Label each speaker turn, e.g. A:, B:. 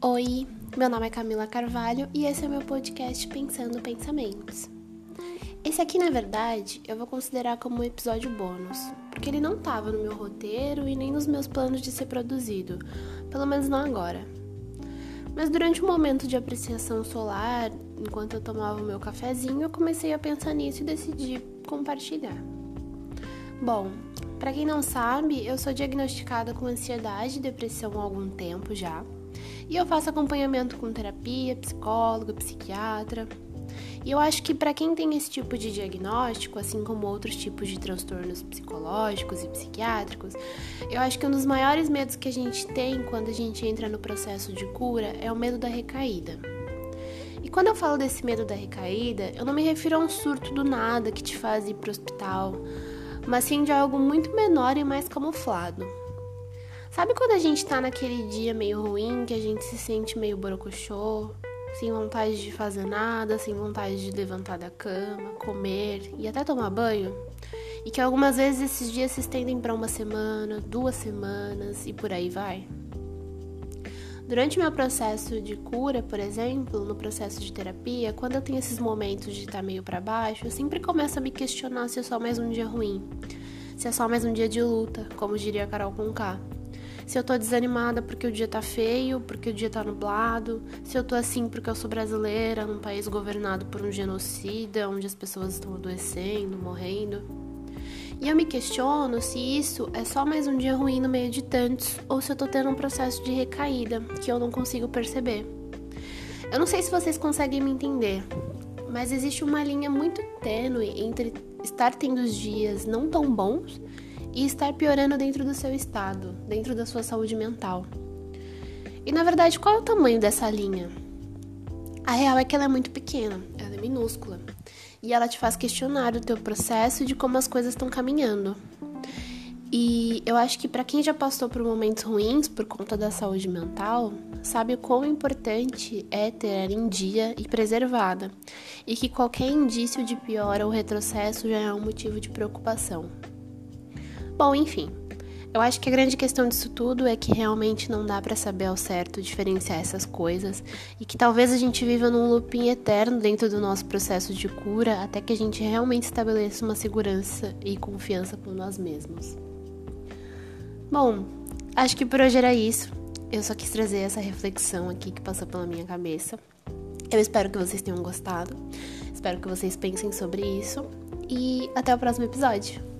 A: Oi, meu nome é Camila Carvalho e esse é o meu podcast Pensando Pensamentos. Esse aqui, na verdade, eu vou considerar como um episódio bônus, porque ele não estava no meu roteiro e nem nos meus planos de ser produzido, pelo menos não agora. Mas durante um momento de apreciação solar, enquanto eu tomava o meu cafezinho, eu comecei a pensar nisso e decidi compartilhar. Bom, para quem não sabe, eu sou diagnosticada com ansiedade e depressão há algum tempo já. E eu faço acompanhamento com terapia, psicóloga, psiquiatra. E eu acho que para quem tem esse tipo de diagnóstico, assim como outros tipos de transtornos psicológicos e psiquiátricos, eu acho que um dos maiores medos que a gente tem quando a gente entra no processo de cura é o medo da recaída. E quando eu falo desse medo da recaída, eu não me refiro a um surto do nada que te faz ir pro hospital mas sim de algo muito menor e mais camuflado. Sabe quando a gente tá naquele dia meio ruim, que a gente se sente meio borocochô, sem vontade de fazer nada, sem vontade de levantar da cama, comer e até tomar banho? E que algumas vezes esses dias se estendem para uma semana, duas semanas e por aí vai? Durante meu processo de cura, por exemplo, no processo de terapia, quando eu tenho esses momentos de estar tá meio para baixo, eu sempre começo a me questionar se é só mais um dia ruim, se é só mais um dia de luta, como diria Carol Conká. Se eu tô desanimada porque o dia tá feio, porque o dia tá nublado, se eu tô assim porque eu sou brasileira, num país governado por um genocida, onde as pessoas estão adoecendo, morrendo. E eu me questiono se isso é só mais um dia ruim no meio de tantos ou se eu tô tendo um processo de recaída que eu não consigo perceber. Eu não sei se vocês conseguem me entender, mas existe uma linha muito tênue entre estar tendo os dias não tão bons e estar piorando dentro do seu estado, dentro da sua saúde mental. E na verdade, qual é o tamanho dessa linha? A real é que ela é muito pequena, ela é minúscula e ela te faz questionar o teu processo de como as coisas estão caminhando. E eu acho que para quem já passou por momentos ruins por conta da saúde mental, sabe o quão importante é ter ela em dia e preservada, e que qualquer indício de piora ou retrocesso já é um motivo de preocupação. Bom, enfim, eu acho que a grande questão disso tudo é que realmente não dá para saber ao certo diferenciar essas coisas e que talvez a gente viva num looping eterno dentro do nosso processo de cura até que a gente realmente estabeleça uma segurança e confiança por nós mesmos. Bom, acho que por hoje era isso. Eu só quis trazer essa reflexão aqui que passou pela minha cabeça. Eu espero que vocês tenham gostado. Espero que vocês pensem sobre isso. E até o próximo episódio.